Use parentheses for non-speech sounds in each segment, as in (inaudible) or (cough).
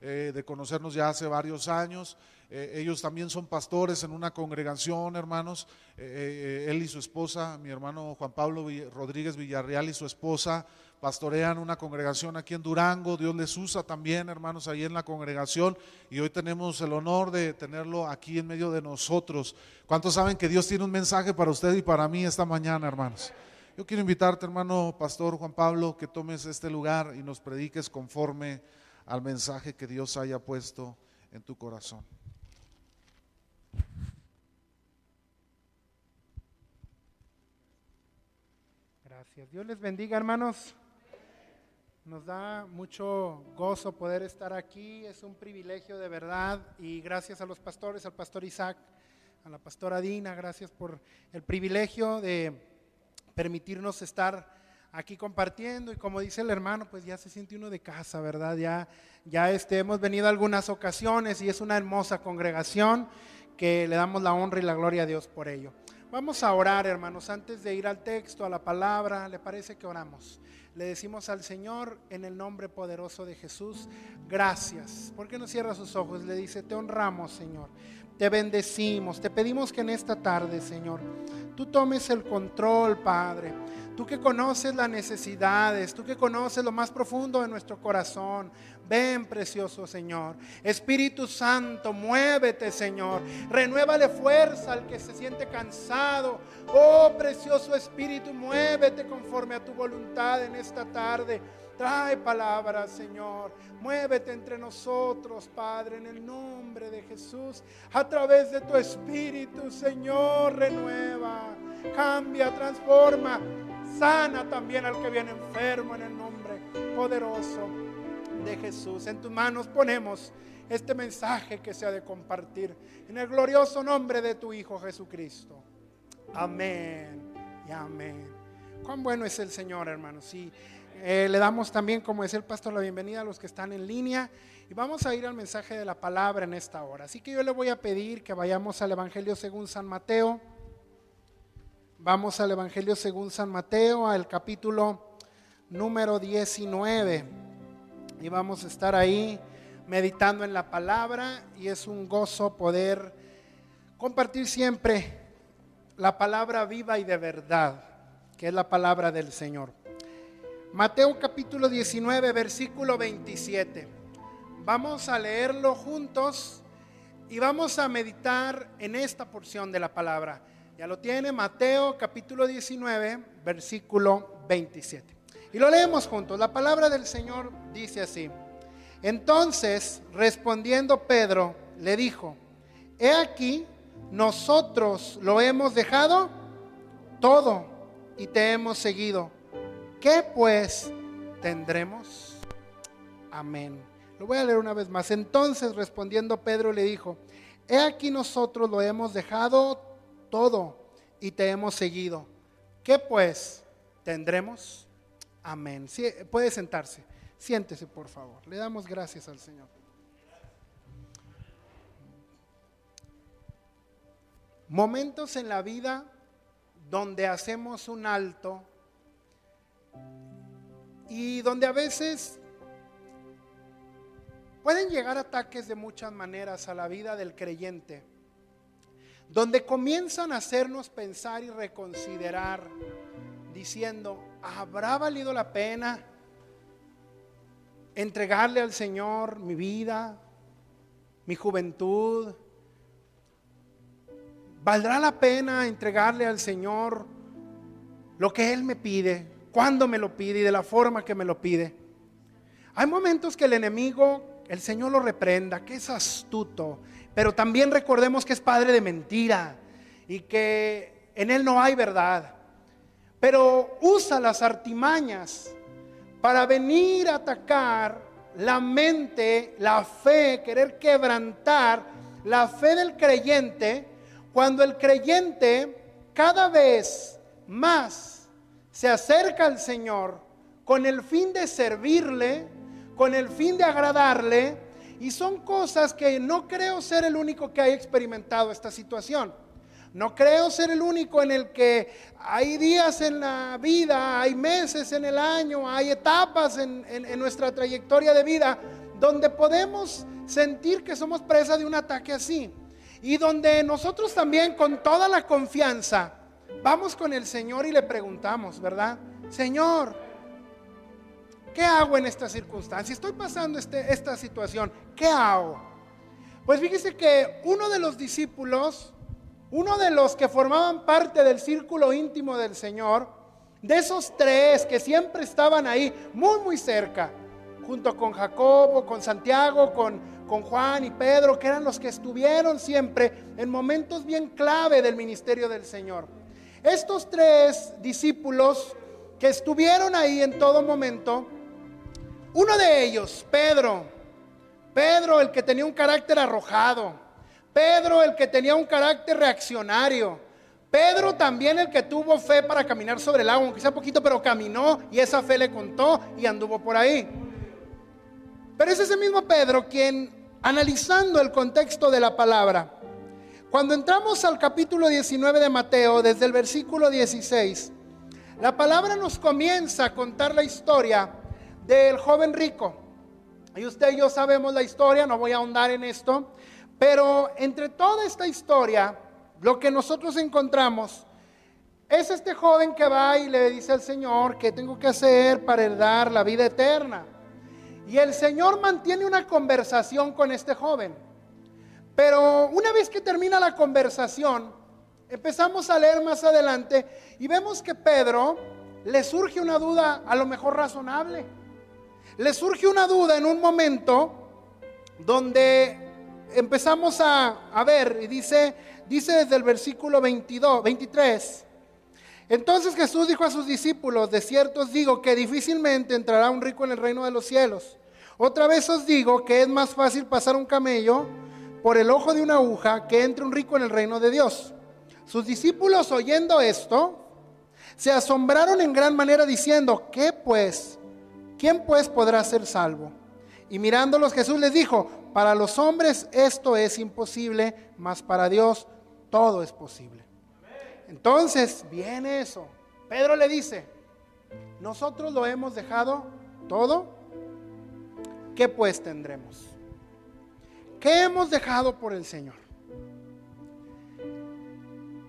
eh, de conocernos ya hace varios años. Eh, ellos también son pastores en una congregación, hermanos. Eh, él y su esposa, mi hermano Juan Pablo Rodríguez Villarreal y su esposa, pastorean una congregación aquí en Durango. Dios les usa también, hermanos, ahí en la congregación. Y hoy tenemos el honor de tenerlo aquí en medio de nosotros. ¿Cuántos saben que Dios tiene un mensaje para usted y para mí esta mañana, hermanos? Yo quiero invitarte, hermano pastor Juan Pablo, que tomes este lugar y nos prediques conforme al mensaje que Dios haya puesto en tu corazón. Gracias. Dios les bendiga, hermanos. Nos da mucho gozo poder estar aquí, es un privilegio de verdad y gracias a los pastores, al pastor Isaac, a la pastora Dina, gracias por el privilegio de permitirnos estar aquí compartiendo y como dice el hermano, pues ya se siente uno de casa, ¿verdad? Ya, ya este, hemos venido algunas ocasiones y es una hermosa congregación que le damos la honra y la gloria a Dios por ello. Vamos a orar, hermanos, antes de ir al texto, a la palabra, ¿le parece que oramos? Le decimos al Señor en el nombre poderoso de Jesús, gracias. ¿Por qué no cierra sus ojos? Le dice, te honramos, Señor. Te bendecimos. Te pedimos que en esta tarde, Señor, tú tomes el control, Padre. Tú que conoces las necesidades, tú que conoces lo más profundo de nuestro corazón. Ven, precioso Señor. Espíritu Santo, muévete, Señor. Renuévale fuerza al que se siente cansado. Oh, precioso Espíritu, muévete conforme a tu voluntad en esta tarde. Trae palabras, Señor. Muévete entre nosotros, Padre, en el nombre de Jesús. A través de tu Espíritu, Señor, renueva, cambia, transforma. Sana también al que viene enfermo en el nombre poderoso de Jesús. En tus manos ponemos este mensaje que se ha de compartir. En el glorioso nombre de tu Hijo Jesucristo. Amén y amén. Cuán bueno es el Señor, hermanos. Sí. Eh, le damos también, como decía el pastor, la bienvenida a los que están en línea y vamos a ir al mensaje de la palabra en esta hora. Así que yo le voy a pedir que vayamos al Evangelio según San Mateo. Vamos al Evangelio según San Mateo, al capítulo número 19. Y vamos a estar ahí meditando en la palabra y es un gozo poder compartir siempre la palabra viva y de verdad, que es la palabra del Señor. Mateo capítulo 19, versículo 27. Vamos a leerlo juntos y vamos a meditar en esta porción de la palabra. Ya lo tiene Mateo capítulo 19, versículo 27. Y lo leemos juntos. La palabra del Señor dice así. Entonces, respondiendo Pedro, le dijo, he aquí, nosotros lo hemos dejado todo y te hemos seguido. ¿Qué pues tendremos? Amén. Lo voy a leer una vez más. Entonces respondiendo Pedro le dijo, he aquí nosotros lo hemos dejado todo y te hemos seguido. ¿Qué pues tendremos? Amén. puede sentarse. Siéntese, por favor. Le damos gracias al Señor. Momentos en la vida donde hacemos un alto y donde a veces pueden llegar ataques de muchas maneras a la vida del creyente, donde comienzan a hacernos pensar y reconsiderar, diciendo, ¿habrá valido la pena entregarle al Señor mi vida, mi juventud? ¿Valdrá la pena entregarle al Señor lo que Él me pide? Cuándo me lo pide y de la forma que me lo pide. Hay momentos que el enemigo, el Señor lo reprenda, que es astuto, pero también recordemos que es padre de mentira y que en él no hay verdad. Pero usa las artimañas para venir a atacar la mente, la fe, querer quebrantar la fe del creyente, cuando el creyente cada vez más se acerca al Señor con el fin de servirle, con el fin de agradarle, y son cosas que no creo ser el único que haya experimentado esta situación. No creo ser el único en el que hay días en la vida, hay meses en el año, hay etapas en, nuestra trayectoria de vida donde podemos sentir que somos presa de un ataque así. Y donde nosotros también con toda la confianza vamos con el Señor y le preguntamos, ¿verdad? Señor, ¿qué hago en esta circunstancia? Estoy pasando este, esta situación, ¿qué hago? Pues fíjese que uno de los discípulos, uno de los que formaban parte del círculo íntimo del Señor, de esos tres que siempre estaban ahí, muy, muy cerca, junto con Jacobo, con Santiago, con, con Juan y Pedro, que eran los que estuvieron siempre en momentos bien clave del ministerio del Señor. Estos tres discípulos que estuvieron ahí en todo momento, uno de ellos, Pedro, Pedro el que tenía un carácter arrojado, Pedro el que tenía un carácter reaccionario, Pedro también el que tuvo fe para caminar sobre el agua, aunque sea poquito, pero caminó y esa fe le contó y anduvo por ahí. Pero es ese mismo Pedro quien, analizando el contexto de la palabra, cuando entramos al capítulo 19 de Mateo, desde el versículo 16, la palabra nos comienza a contar la historia del joven rico. Y usted y yo sabemos la historia, no voy a ahondar en esto, pero entre toda esta historia, lo que nosotros encontramos es este joven que va y le dice al Señor, ¿qué tengo que hacer para heredar la vida eterna? Y el Señor mantiene una conversación con este joven. Pero una vez que termina la conversación, empezamos a leer más adelante y vemos que Pedro le surge una duda a lo mejor razonable. Le surge una duda en un momento donde empezamos a, ver y dice, dice desde el versículo 22, 23. Entonces Jesús dijo a sus discípulos, de cierto os digo que difícilmente entrará un rico en el reino de los cielos. Otra vez os digo que es más fácil pasar un camello por el ojo de una aguja que entre un rico en el reino de Dios. Sus discípulos oyendo esto, se asombraron en gran manera diciendo, ¿qué pues? ¿Quién pues podrá ser salvo? Y mirándolos Jesús les dijo, para los hombres esto es imposible, mas para Dios todo es posible. Entonces viene eso. Pedro le dice, nosotros lo hemos dejado todo, ¿qué pues tendremos? ¿Qué hemos dejado por el Señor?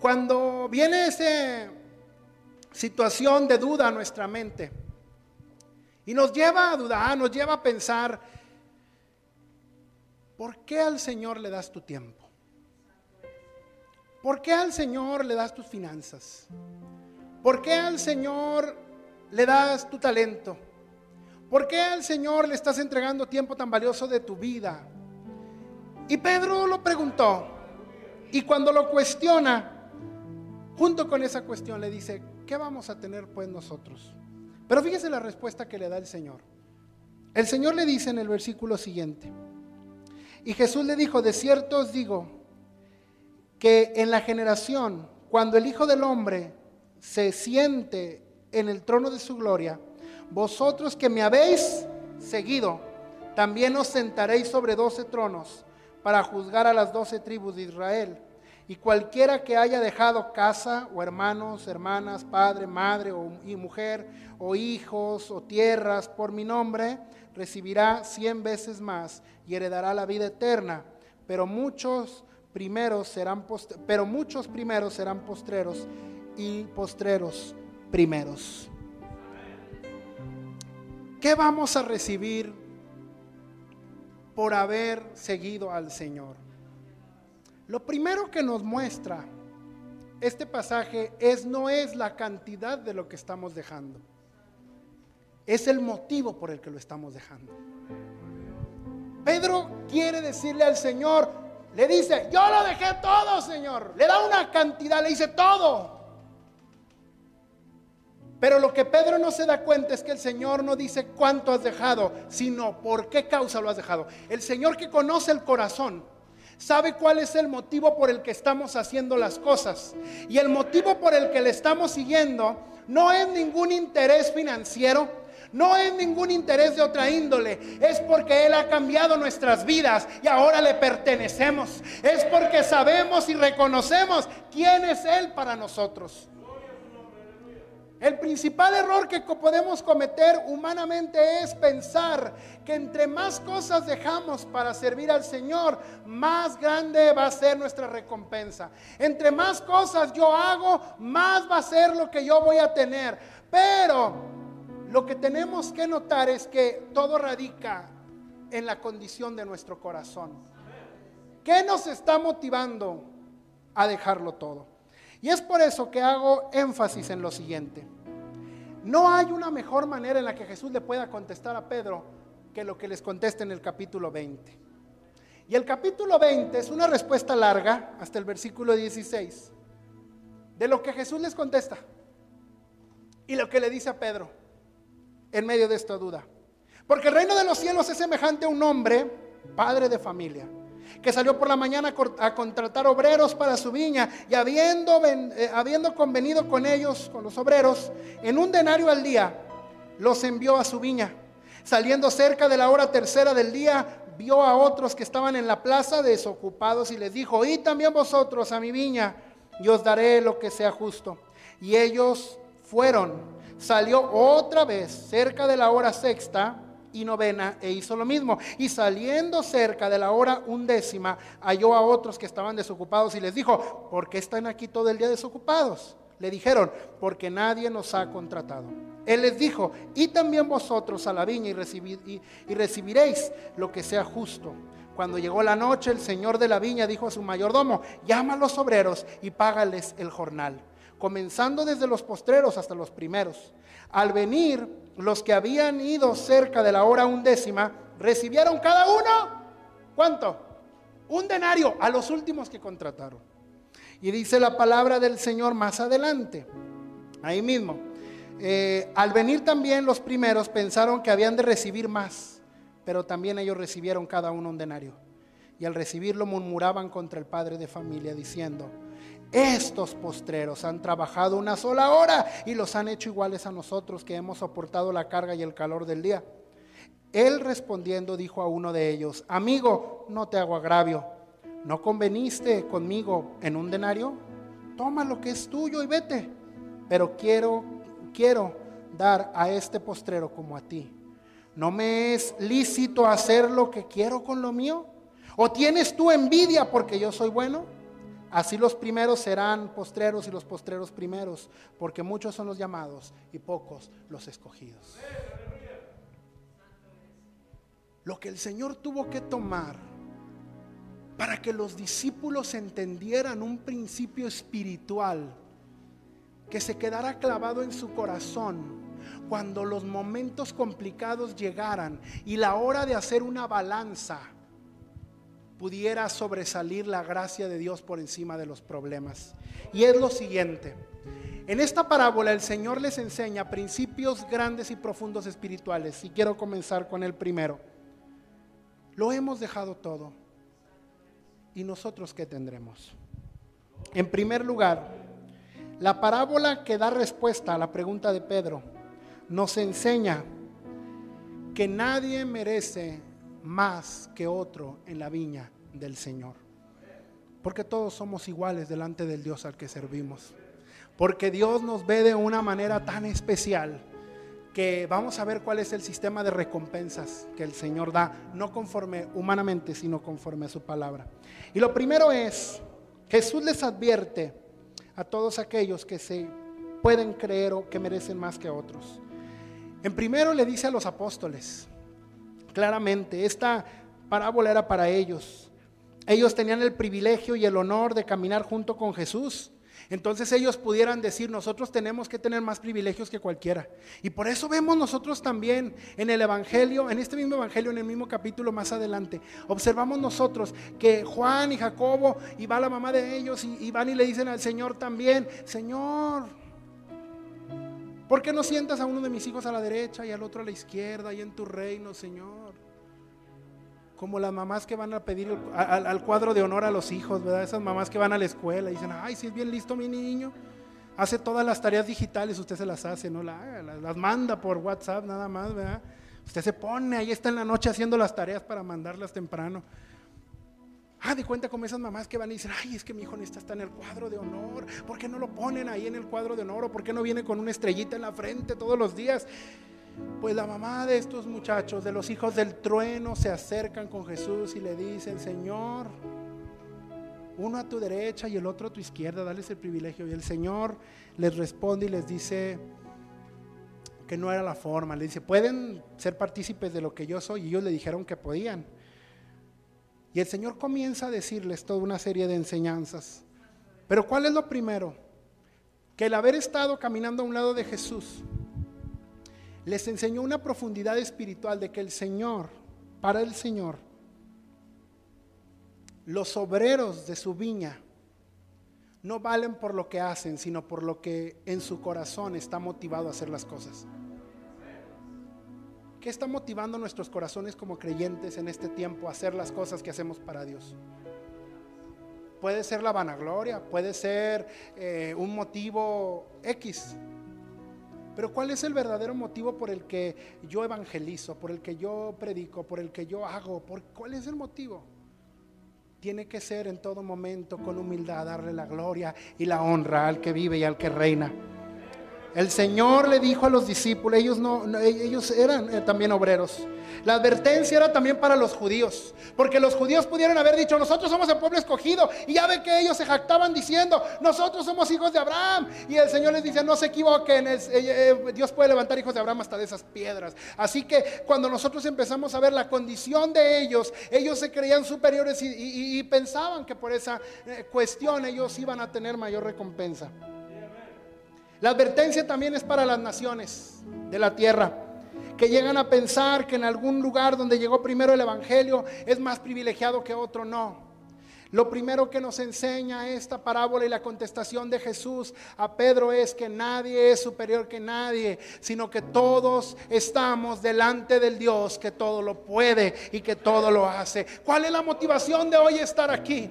Cuando viene esa situación de duda a nuestra mente y nos lleva a dudar, nos lleva a pensar, ¿por qué al Señor le das tu tiempo? ¿Por qué al Señor le das tus finanzas? ¿Por qué al Señor le das tu talento? ¿Por qué al Señor le estás entregando tiempo tan valioso de tu vida? Y Pedro lo preguntó. Y cuando lo cuestiona, junto con esa cuestión le dice, ¿qué vamos a tener pues nosotros? Pero fíjese la respuesta que le da el Señor. El Señor le dice en el versículo siguiente, y Jesús le dijo, de cierto os digo, que en la generación, cuando el Hijo del Hombre se siente en el trono de su gloria, vosotros que me habéis seguido, también os sentaréis sobre doce tronos para juzgar a las doce tribus de Israel. Y cualquiera que haya dejado casa o hermanos, hermanas, padre, madre o, y mujer, o hijos o tierras por mi nombre, recibirá cien veces más y heredará la vida eterna. Pero muchos primeros serán pero muchos primeros serán postreros y postreros primeros. ¿Qué vamos a recibir por haber seguido al Señor? Lo primero que nos muestra este pasaje es no es la cantidad de lo que estamos dejando. Es el motivo por el que lo estamos dejando. Pedro quiere decirle al Señor, le dice, yo lo dejé todo, Señor. Le da una cantidad, le dice todo. Pero lo que Pedro no se da cuenta es que el Señor no dice cuánto has dejado, sino por qué causa lo has dejado. El Señor que conoce el corazón sabe cuál es el motivo por el que estamos haciendo las cosas. Y el motivo por el que le estamos siguiendo no es ningún interés financiero, no es ningún interés de otra índole, es porque Él ha cambiado nuestras vidas y ahora le pertenecemos. Es porque sabemos y reconocemos quién es Él para nosotros. El principal error que podemos cometer humanamente es pensar que entre más cosas dejamos para servir al Señor, más grande va a ser nuestra recompensa. Entre más cosas yo hago, más va a ser lo que yo voy a tener. Pero lo que tenemos que notar es que todo radica en la condición de nuestro corazón. ¿Qué nos está motivando a dejarlo todo? Y es por eso que hago énfasis en lo siguiente. No hay una mejor manera en la que Jesús le pueda contestar a Pedro que lo que les contesta en el capítulo 20. Y el capítulo 20 es una respuesta larga, hasta el versículo 16, de lo que Jesús les contesta y lo que le dice a Pedro en medio de esta duda. Porque el reino de los cielos es semejante a un hombre, padre de familia que salió por la mañana a contratar obreros para su viña y habiendo, eh, habiendo convenido con ellos, con los obreros, en un denario al día, los envió a su viña. Saliendo cerca de la hora tercera del día, vio a otros que estaban en la plaza desocupados y les dijo, y también vosotros a mi viña, y os daré lo que sea justo. Y ellos fueron. Salió otra vez cerca de la hora sexta y novena e hizo lo mismo. Y saliendo cerca de la hora undécima, halló a otros que estaban desocupados y les dijo, ¿por qué están aquí todo el día desocupados? Le dijeron, porque nadie nos ha contratado. Él les dijo, y también vosotros a la viña y, y recibiréis lo que sea justo. Cuando llegó la noche, el señor de la viña dijo a su mayordomo, llama a los obreros y págales el jornal, comenzando desde los postreros hasta los primeros. Al venir, los que habían ido cerca de la hora undécima recibieron cada uno, ¿cuánto? Un denario a los últimos que contrataron. Y dice la palabra del Señor más adelante, ahí mismo. Eh, al venir también los primeros pensaron que habían de recibir más, pero también ellos recibieron cada uno un denario. Y al recibirlo murmuraban contra el padre de familia diciendo, estos postreros han trabajado una sola hora y los han hecho iguales a nosotros que hemos soportado la carga y el calor del día. Él respondiendo dijo a uno de ellos, amigo, no te hago agravio, ¿no conveniste conmigo en un denario? Toma lo que es tuyo y vete, pero quiero, quiero dar a este postrero como a ti. ¿No me es lícito hacer lo que quiero con lo mío? ¿O tienes tú envidia porque yo soy bueno? Así los primeros serán postreros y los postreros primeros, porque muchos son los llamados y pocos los escogidos. Lo que el Señor tuvo que tomar para que los discípulos entendieran un principio espiritual que se quedara clavado en su corazón cuando los momentos complicados llegaran y la hora de hacer una balanza pudiera sobresalir la gracia de Dios por encima de los problemas. Y es lo siguiente. En esta parábola el Señor les enseña principios grandes y profundos espirituales. Y quiero comenzar con el primero. Lo hemos dejado todo. ¿Y nosotros qué tendremos? En primer lugar, la parábola que da respuesta a la pregunta de Pedro nos enseña que nadie merece más que otro en la viña del Señor. Porque todos somos iguales delante del Dios al que servimos. Porque Dios nos ve de una manera tan especial que vamos a ver cuál es el sistema de recompensas que el Señor da, no conforme humanamente, sino conforme a su palabra. Y lo primero es, Jesús les advierte a todos aquellos que se pueden creer o que merecen más que otros. En primero le dice a los apóstoles, claramente. Esta parábola era para ellos. Ellos tenían el privilegio y el honor de caminar junto con Jesús. Entonces ellos pudieran decir, nosotros tenemos que tener más privilegios que cualquiera. Y por eso vemos nosotros también en el Evangelio, en este mismo Evangelio, en el mismo capítulo más adelante, observamos nosotros que Juan y Jacobo y va la mamá de ellos y, van y le dicen al Señor también, Señor, ¿Por qué no sientas a uno de mis hijos a la derecha y al otro a la izquierda y en tu reino, Señor? Como las mamás que van a pedir al, cuadro de honor a los hijos, ¿verdad? Esas mamás que van a la escuela y dicen, ay, si es bien listo mi niño, hace todas las tareas digitales, usted se las hace, no las, las manda por WhatsApp nada más, ¿verdad? Usted se pone, ahí está en la noche haciendo las tareas para mandarlas temprano. Ah, de cuenta como esas mamás que van y dicen, ay, es que mi hijo necesita estar en el cuadro de honor. ¿Por qué no lo ponen ahí en el cuadro de honor? ¿O por qué no viene con una estrellita en la frente todos los días? Pues la mamá de estos muchachos, de los hijos del trueno, se acercan con Jesús y le dicen, Señor, uno a tu derecha y el otro a tu izquierda, dale el privilegio. Y el Señor les responde y les dice que no era la forma. Le dice, pueden ser partícipes de lo que yo soy. Y ellos le dijeron que podían. Y el Señor comienza a decirles toda una serie de enseñanzas. Pero ¿cuál es lo primero? Que el haber estado caminando a un lado de Jesús les enseñó una profundidad espiritual de que el Señor, para el Señor, los obreros de su viña no valen por lo que hacen, sino por lo que en su corazón está motivado a hacer las cosas. ¿Qué está motivando nuestros corazones como creyentes en este tiempo a hacer las cosas que hacemos para Dios? Puede ser la vanagloria, puede ser eh, un motivo X. Pero ¿cuál es el verdadero motivo por el que yo evangelizo, por el que yo predico, por el que yo hago? ¿Por, ¿Cuál es el motivo? Tiene que ser en todo momento con humildad darle la gloria y la honra al que vive y al que reina. El Señor le dijo a los discípulos, ellos no, ellos eran eh, también obreros. La advertencia era también para los judíos, porque los judíos pudieron haber dicho, nosotros somos el pueblo escogido, y ya ve que ellos se jactaban diciendo, nosotros somos hijos de Abraham. Y el Señor les dice, no se equivoquen, eh, eh, Dios puede levantar hijos de Abraham hasta de esas piedras. Así que cuando nosotros empezamos a ver la condición de ellos, ellos se creían superiores y pensaban que por esa cuestión ellos iban a tener mayor recompensa. La advertencia también es para las naciones de la tierra, que llegan a pensar que en algún lugar donde llegó primero el Evangelio es más privilegiado que otro. No. Lo primero que nos enseña esta parábola y la contestación de Jesús a Pedro es que nadie es superior que nadie, sino que todos estamos delante del Dios que todo lo puede y que todo lo hace. ¿Cuál es la motivación de hoy estar aquí?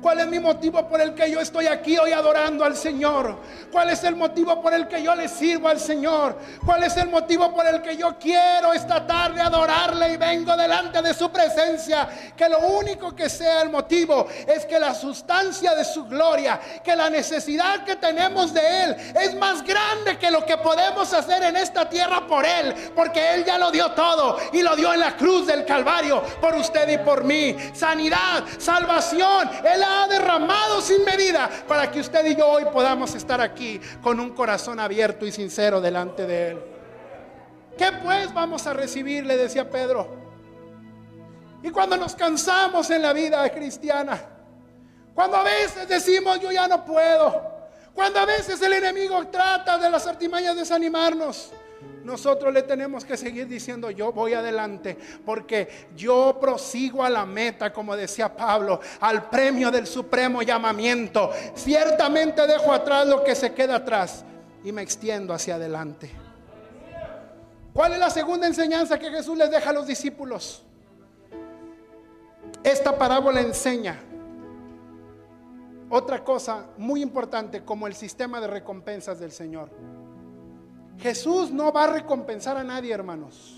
¿Cuál es mi motivo por el que yo estoy aquí hoy adorando al Señor? ¿Cuál es el motivo por el que yo le sirvo al Señor? ¿Cuál es el motivo por el que yo quiero esta tarde adorarle y vengo delante de su presencia? Que lo único que sea el motivo es que la sustancia de su gloria, que la necesidad que tenemos de Él es más grande que lo que podemos hacer en esta tierra por Él, porque Él ya lo dio todo y lo dio en la cruz del Calvario por usted y por mí. Sanidad, salvación, Él ha derramado sin medida para que usted y yo hoy podamos estar aquí con un corazón abierto y sincero delante de Él. ¿Qué pues vamos a recibir? Le decía Pedro. Y cuando nos cansamos en la vida cristiana, cuando a veces decimos yo ya no puedo, cuando a veces el enemigo trata de las artimañas de desanimarnos, nosotros le tenemos que seguir diciendo, yo voy adelante, porque yo prosigo a la meta, como decía Pablo, al premio del supremo llamamiento. Ciertamente dejo atrás lo que se queda atrás y me extiendo hacia adelante. ¿Cuál es la segunda enseñanza que Jesús les deja a los discípulos? Esta parábola enseña otra cosa muy importante como el sistema de recompensas del Señor. Jesús no va a recompensar a nadie, hermanos.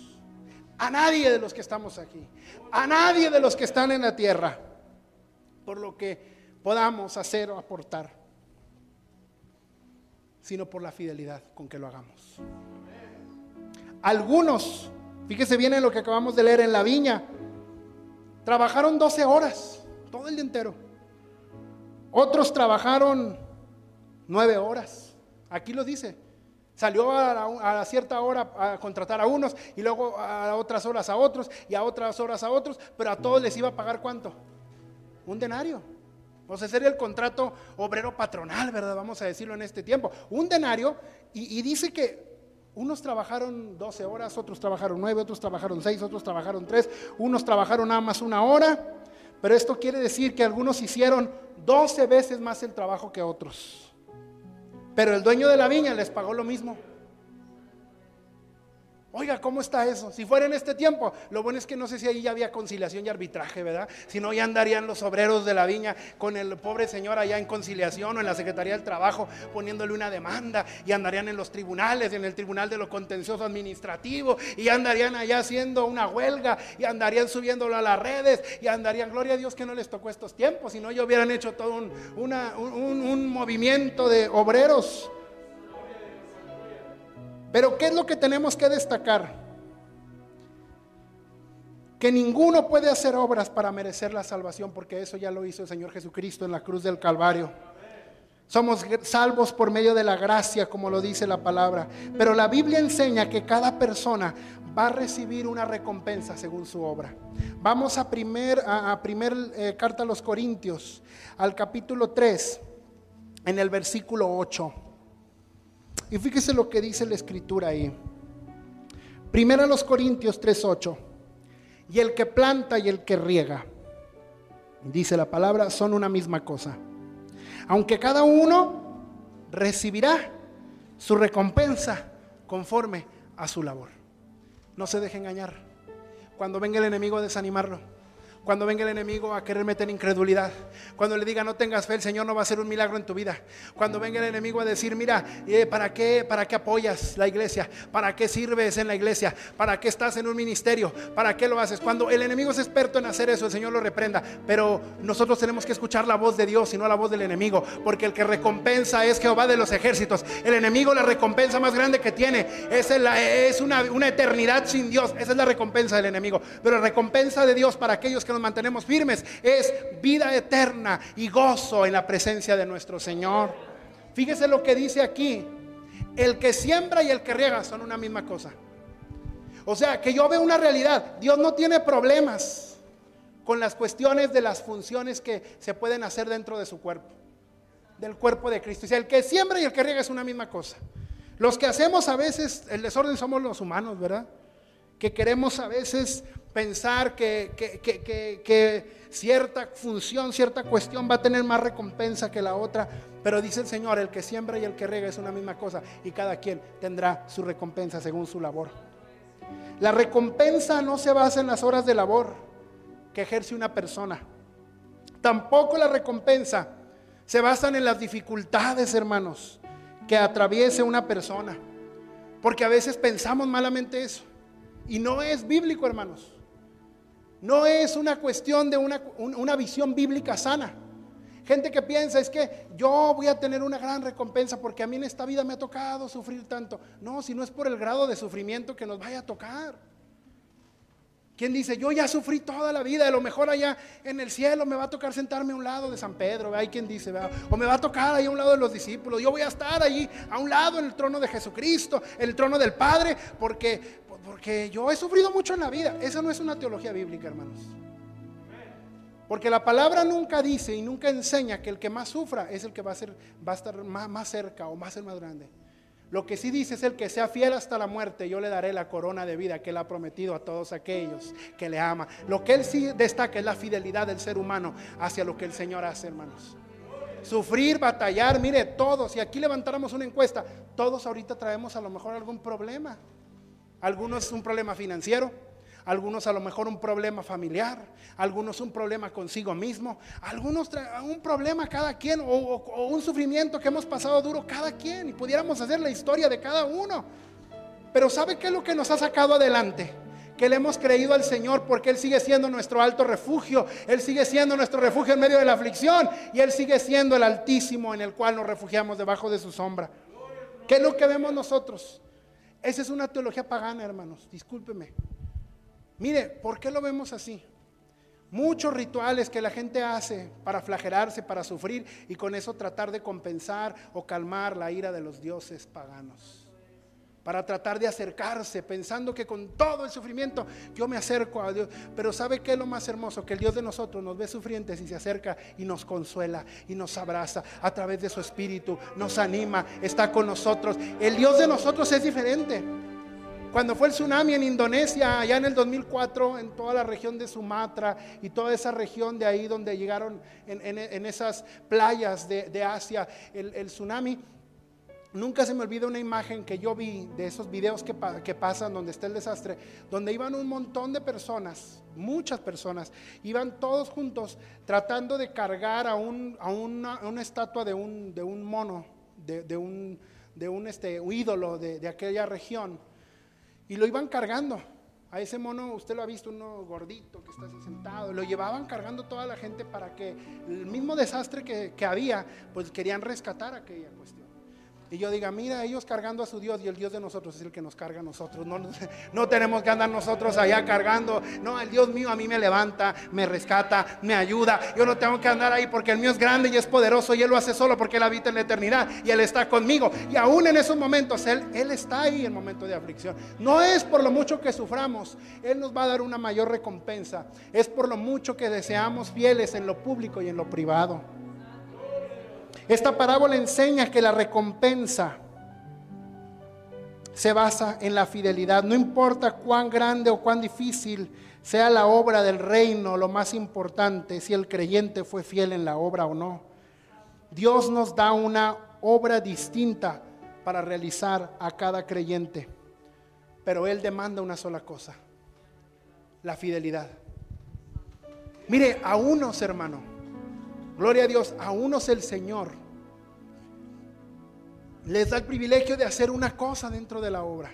A nadie de los que estamos aquí. A nadie de los que están en la tierra. Por lo que podamos hacer o aportar. Sino por la fidelidad con que lo hagamos. Algunos, fíjese bien en lo que acabamos de leer en la viña. Trabajaron 12 horas, todo el día entero. Otros trabajaron 9 horas. Aquí lo dice. Salió a, cierta hora a contratar a unos y luego a otras horas a otros y a otras horas a otros, pero a todos les iba a pagar cuánto? Un denario. O sea, sería el contrato obrero patronal, ¿verdad? Vamos a decirlo en este tiempo. Un denario y, y dice que unos trabajaron 12 horas, otros trabajaron 9, otros trabajaron 6, otros trabajaron 3, unos trabajaron nada más una hora, pero esto quiere decir que algunos hicieron 12 veces más el trabajo que otros. Pero el dueño de la viña les pagó lo mismo. Oiga, ¿cómo está eso? Si fuera en este tiempo, lo bueno es que no sé si ahí ya había conciliación y arbitraje, ¿verdad? Si no, ya andarían los obreros de la viña con el pobre señor allá en conciliación o en la Secretaría del Trabajo poniéndole una demanda y andarían en los tribunales, en el Tribunal de lo Contencioso Administrativo y andarían allá haciendo una huelga y andarían subiéndolo a las redes y andarían, gloria a Dios que no les tocó estos tiempos, si no, ya hubieran hecho todo un, un movimiento de obreros pero ¿qué es lo que tenemos que destacar? Que ninguno puede hacer obras para merecer la salvación, porque eso ya lo hizo el Señor Jesucristo en la cruz del Calvario. Somos salvos por medio de la gracia, como lo dice la palabra. Pero la Biblia enseña que cada persona va a recibir una recompensa según su obra. Vamos a primer, a, primer eh, carta a los Corintios, al capítulo 3, en el versículo 8. Y fíjese lo que dice la escritura ahí. Primero los Corintios 3:8. Y el que planta y el que riega, dice la palabra, son una misma cosa. Aunque cada uno recibirá su recompensa conforme a su labor. No se deje engañar. Cuando venga el enemigo a desanimarlo, cuando venga el enemigo a querer meter incredulidad. Cuando le diga no tengas fe, el Señor no va a hacer un milagro en tu vida. Cuando venga el enemigo a decir, mira, eh, ¿para, qué, ¿para qué apoyas la iglesia? ¿Para qué sirves en la iglesia? ¿Para qué estás en un ministerio? ¿Para qué lo haces? Cuando el enemigo es experto en hacer eso, el Señor lo reprenda. Pero nosotros tenemos que escuchar la voz de Dios y no la voz del enemigo. Porque el que recompensa es Jehová de los ejércitos. El enemigo la recompensa más grande que tiene es, es una, una eternidad sin Dios. Esa es la recompensa del enemigo. Pero la recompensa de Dios para aquellos que nos mantenemos firmes es vida eterna y gozo en la presencia de nuestro Señor. Fíjese lo que dice aquí. El que siembra y el que riega son una misma cosa. O sea, que yo veo una realidad. Dios no tiene problemas con las cuestiones de las funciones que se pueden hacer dentro de su cuerpo, del cuerpo de Cristo. O el que siembra y el que riega es una misma cosa. Los que hacemos a veces el desorden somos los humanos, ¿verdad? Que queremos a veces pensar que, que, cierta función, cierta cuestión va a tener más recompensa que la otra. Pero dice el Señor, el que siembra y el que rega es una misma cosa y cada quien tendrá su recompensa según su labor. La recompensa no se basa en las horas de labor que ejerce una persona. Tampoco la recompensa se basa en las dificultades, hermanos, que atraviese una persona. Porque a veces pensamos malamente eso. Y no es bíblico, hermanos. No es una cuestión de una, visión bíblica sana. Gente que piensa es que yo voy a tener una gran recompensa porque a mí en esta vida me ha tocado sufrir tanto. No, si no es por el grado de sufrimiento que nos vaya a tocar. ¿Quién dice, yo ya sufrí toda la vida, a lo mejor allá en el cielo me va a tocar sentarme a un lado de San Pedro, hay quien dice, o me va a tocar ahí a un lado de los discípulos, yo voy a estar allí a un lado en el trono de Jesucristo, en el trono del Padre, porque porque yo he sufrido mucho en la vida. Esa no es una teología bíblica, hermanos. Porque la palabra nunca dice y nunca enseña que el que más sufra es el que va a, ser, va a estar más, cerca o va a más grande. Lo que sí dice es el que sea fiel hasta la muerte, yo le daré la corona de vida que él ha prometido a todos aquellos que le ama. Lo que él sí destaca es la fidelidad del ser humano hacia lo que el Señor hace, hermanos. Sufrir, batallar, mire, todos, si aquí levantáramos una encuesta, todos ahorita traemos a lo mejor algún problema. Algunos un problema financiero, algunos a lo mejor un problema familiar, algunos un problema consigo mismo, algunos un problema cada quien o, o, un sufrimiento que hemos pasado duro cada quien y pudiéramos hacer la historia de cada uno. Pero ¿sabe qué es lo que nos ha sacado adelante? Que le hemos creído al Señor porque Él sigue siendo nuestro alto refugio, Él sigue siendo nuestro refugio en medio de la aflicción y Él sigue siendo el altísimo en el cual nos refugiamos debajo de su sombra. ¿Qué es lo que vemos nosotros? Esa es una teología pagana, hermanos, discúlpeme. Mire, ¿por qué lo vemos así? Muchos rituales que la gente hace para flagelarse, para sufrir y con eso tratar de compensar o calmar la ira de los dioses paganos para tratar de acercarse, pensando que con todo el sufrimiento yo me acerco a Dios. Pero ¿sabe qué es lo más hermoso? Que el Dios de nosotros nos ve sufrientes y se acerca y nos consuela y nos abraza a través de su espíritu, nos anima, está con nosotros. El Dios de nosotros es diferente. Cuando fue el tsunami en Indonesia, allá en el 2004, en toda la región de Sumatra y toda esa región de ahí donde llegaron en, esas playas de, Asia el, el tsunami, Nunca se me olvida una imagen que yo vi de esos videos que, pasan donde está el desastre, donde iban un montón de personas, muchas personas, iban todos juntos tratando de cargar a, un, a, una, estatua de un, mono, de, de, un, este, ídolo de, de aquella región, y lo iban cargando. A ese mono, usted lo ha visto, uno gordito que está así sentado, lo llevaban cargando toda la gente para que el mismo desastre que, que había, pues querían rescatar aquella cuestión. Y yo diga, mira, ellos cargando a su Dios y el Dios de nosotros es el que nos carga a nosotros. No, (laughs) no tenemos que andar nosotros allá cargando. No, el Dios mío a mí me levanta, me rescata, me ayuda. Yo no tengo que andar ahí porque el mío es grande y es poderoso y Él lo hace solo porque Él habita en la eternidad y Él está conmigo. Y aún en esos momentos Él, Él está ahí en momentos de aflicción. No es por lo mucho que suframos, Él nos va a dar una mayor recompensa. Es por lo mucho que deseamos fieles en lo público y en lo privado. Esta parábola enseña que la recompensa se basa en la fidelidad. No importa cuán grande o cuán difícil sea la obra del reino, lo más importante si el creyente fue fiel en la obra o no. Dios nos da una obra distinta para realizar a cada creyente, pero Él demanda una sola cosa, la fidelidad. Mire, a unos, hermano, gloria a Dios, a unos el Señor les da el privilegio de hacer una cosa dentro de la obra.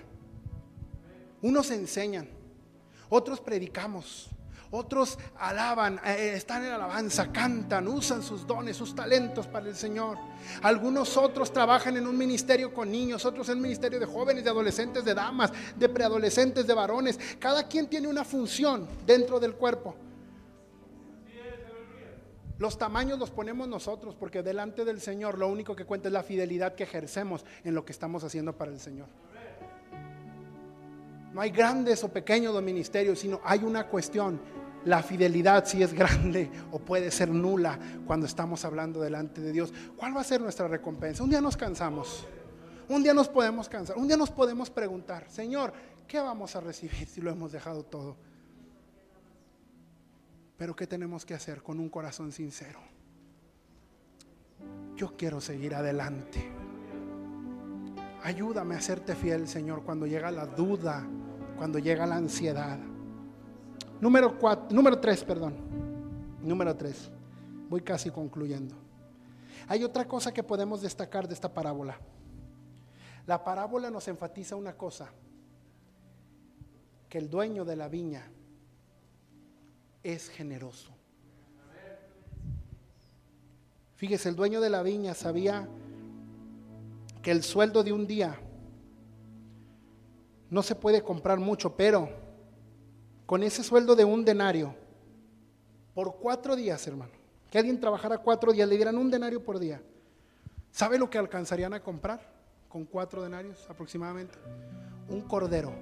Unos enseñan, otros predicamos, otros alaban, eh, están en alabanza, cantan, usan sus dones, sus talentos para el Señor. Algunos otros trabajan en un ministerio con niños, otros en un ministerio de jóvenes, de adolescentes, de damas, de preadolescentes, de varones. Cada quien tiene una función dentro del cuerpo. Los tamaños los ponemos nosotros porque delante del Señor lo único que cuenta es la fidelidad que ejercemos en lo que estamos haciendo para el Señor. No hay grandes o pequeños los ministerios, sino hay una cuestión. La fidelidad si es grande o puede ser nula cuando estamos hablando delante de Dios. ¿Cuál va a ser nuestra recompensa? Un día nos cansamos. Un día nos podemos cansar. Un día nos podemos preguntar, Señor, ¿qué vamos a recibir si lo hemos dejado todo? Pero ¿qué tenemos que hacer con un corazón sincero? Yo quiero seguir adelante. Ayúdame a serte fiel, Señor, cuando llega la duda, cuando llega la ansiedad. Número, cuatro, número tres, perdón. Número tres. Voy casi concluyendo. Hay otra cosa que podemos destacar de esta parábola. La parábola nos enfatiza una cosa, que el dueño de la viña es generoso. Fíjese, el dueño de la viña sabía que el sueldo de un día no se puede comprar mucho, pero con ese sueldo de un denario, por cuatro días, hermano, que alguien trabajara cuatro días, le dieran un denario por día, ¿sabe lo que alcanzarían a comprar con cuatro denarios aproximadamente? Un cordero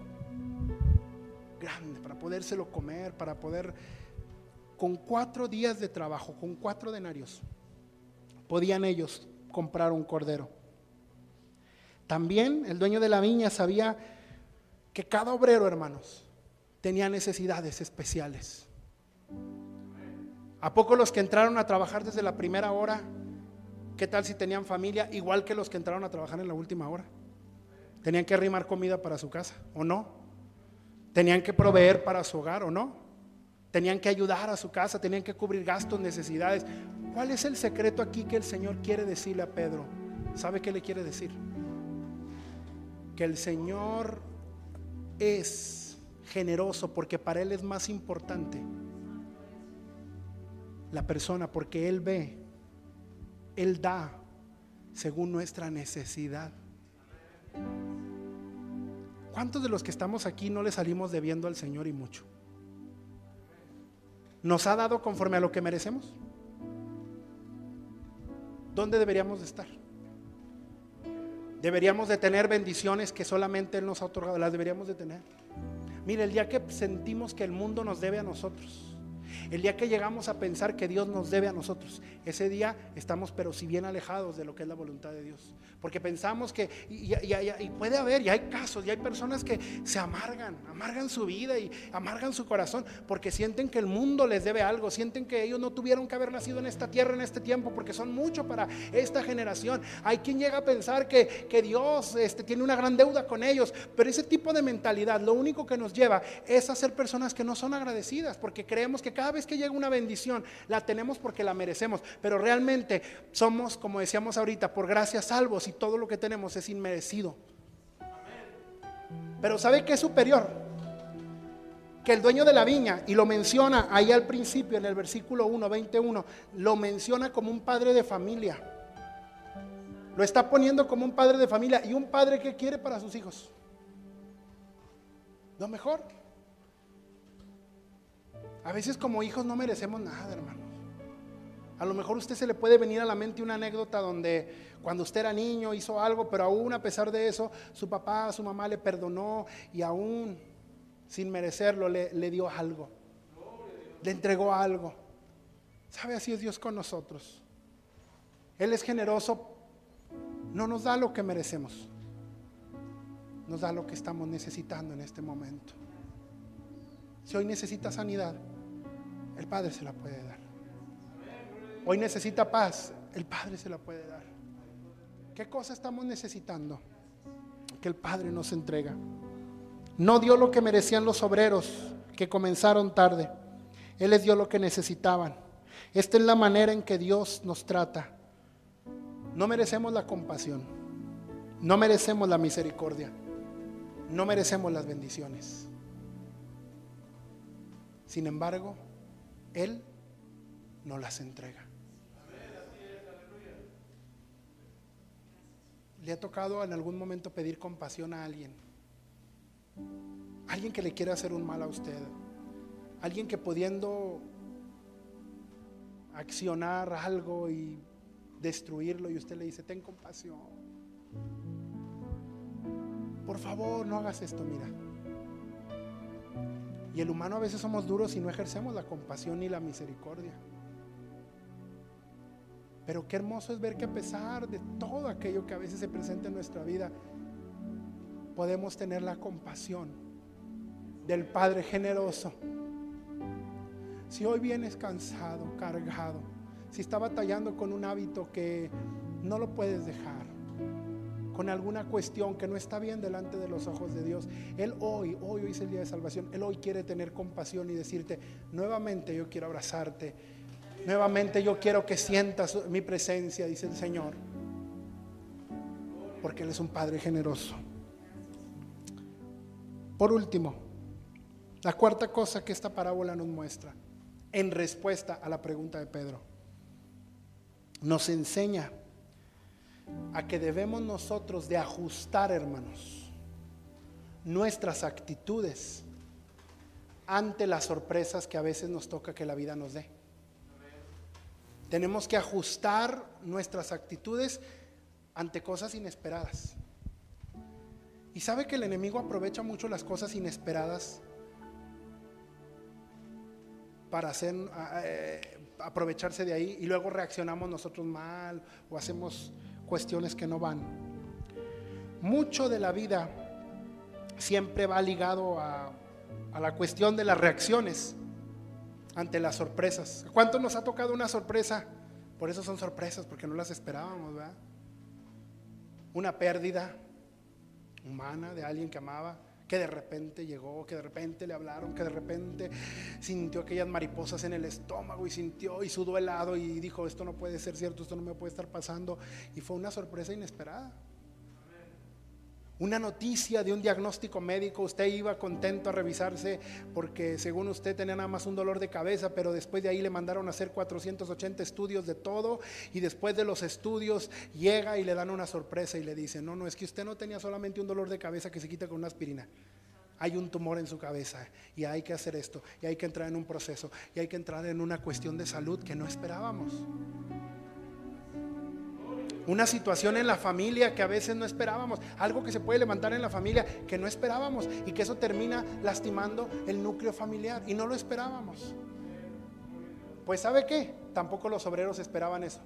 grande para podérselo comer, para poder con cuatro días de trabajo, con cuatro denarios, podían ellos comprar un cordero. También el dueño de la viña sabía que cada obrero, hermanos, tenía necesidades especiales. ¿A poco los que entraron a trabajar desde la primera hora, qué tal si tenían familia igual que los que entraron a trabajar en la última hora? ¿Tenían que arrimar comida para su casa o no? ¿Tenían que proveer para su hogar o no? Tenían que ayudar a su casa, tenían que cubrir gastos, necesidades. ¿Cuál es el secreto aquí que el Señor quiere decirle a Pedro? ¿Sabe qué le quiere decir? Que el Señor es generoso porque para Él es más importante la persona, porque Él ve, Él da según nuestra necesidad. ¿Cuántos de los que estamos aquí no le salimos debiendo al Señor y mucho? ¿Nos ha dado conforme a lo que merecemos? ¿Dónde deberíamos de estar? Deberíamos de tener bendiciones que solamente Él nos ha otorgado, las deberíamos de tener. Mire, el día que sentimos que el mundo nos debe a nosotros, El día que llegamos a pensar que Dios nos debe a nosotros, ese día estamos pero si bien alejados de lo que es la voluntad de Dios. Porque pensamos que, y, puede haber, y hay casos, y hay personas que se amargan, amargan su vida y amargan su corazón, porque sienten que el mundo les debe algo, sienten que ellos no tuvieron que haber nacido en esta tierra en este tiempo, porque son mucho para esta generación. Hay quien llega a pensar que, que Dios este, tiene una gran deuda con ellos, pero ese tipo de mentalidad lo único que nos lleva es a ser personas que no son agradecidas, porque creemos que cada vez que llega una bendición, la tenemos porque la merecemos, pero realmente somos, como decíamos ahorita, por gracia salvos y todo lo que tenemos es inmerecido. Pero ¿sabe qué es superior? Que el dueño de la viña, y lo menciona ahí al principio en el versículo 1, 21, lo menciona como un padre de familia. Lo está poniendo como un padre de familia y un padre que quiere para sus hijos. Lo mejor. A veces como hijos no merecemos nada, hermanos. A lo mejor a usted se le puede venir a la mente una anécdota donde cuando usted era niño hizo algo, pero aún a pesar de eso, su papá, su mamá le perdonó y aún sin merecerlo le, le dio algo. Le entregó algo. ¿Sabe? Así es Dios con nosotros. Él es generoso. No nos da lo que merecemos. Nos da lo que estamos necesitando en este momento. Si hoy necesita sanidad, el Padre se la puede dar. Hoy necesita paz, el Padre se la puede dar. ¿Qué cosa estamos necesitando? Que el Padre nos entrega. No dio lo que merecían los obreros que comenzaron tarde. Él les dio lo que necesitaban. Esta es la manera en que Dios nos trata. No merecemos la compasión. No merecemos la misericordia. No merecemos las bendiciones. Sin embargo, él no las entrega. ¿Le ha tocado en algún momento pedir compasión a alguien? Alguien que le quiere hacer un mal a usted. Alguien que pudiendo accionar algo y destruirlo y usted le dice, ten compasión. Por favor, no hagas esto, mira. Y el humano a veces somos duros y no ejercemos la compasión ni la misericordia. Pero qué hermoso es ver que a pesar de todo aquello que a veces se presenta en nuestra vida, podemos tener la compasión del Padre generoso. Si hoy vienes cansado, cargado, si está batallando con un hábito que no lo puedes dejar, con alguna cuestión que no está bien delante de los ojos de Dios, Él hoy, hoy, hoy es el día de salvación, Él hoy quiere tener compasión y decirte, nuevamente yo quiero abrazarte, nuevamente yo quiero que sientas mi presencia, dice el Señor, porque Él es un Padre generoso. Por último, la cuarta cosa que esta parábola nos muestra, en respuesta a la pregunta de Pedro, nos enseña a que debemos nosotros de ajustar, hermanos, nuestras actitudes ante las sorpresas que a veces nos toca que la vida nos dé. Tenemos que ajustar nuestras actitudes ante cosas inesperadas. Y sabe que el enemigo aprovecha mucho las cosas inesperadas para hacer, eh, aprovecharse de ahí y luego reaccionamos nosotros mal o hacemos cuestiones que no van. Mucho de la vida siempre va ligado a, la cuestión de las reacciones ante las sorpresas. ¿Cuánto nos ha tocado una sorpresa? Por eso son sorpresas, porque no las esperábamos. Una pérdida humana de alguien que amaba, que de repente llegó, que de repente le hablaron, que de repente sintió aquellas mariposas en el estómago y sintió y sudó helado y dijo, esto no puede ser cierto, esto no me puede estar pasando. Y fue una sorpresa inesperada una noticia de un diagnóstico médico, usted iba contento a revisarse porque según usted tenía nada más un dolor de cabeza, pero después de ahí le mandaron a hacer 480 estudios de todo y después de los estudios llega y le dan una sorpresa y le dicen, no, no, es que usted no tenía solamente un dolor de cabeza que se quita con una aspirina. Hay un tumor en su cabeza y hay que hacer esto y hay que entrar en un proceso y hay que entrar en una cuestión de salud que no esperábamos una situación en la familia que a veces no esperábamos, algo que se puede levantar en la familia que no esperábamos y que eso termina lastimando el núcleo familiar y no lo esperábamos. Pues ¿sabe qué? Tampoco los obreros esperaban eso.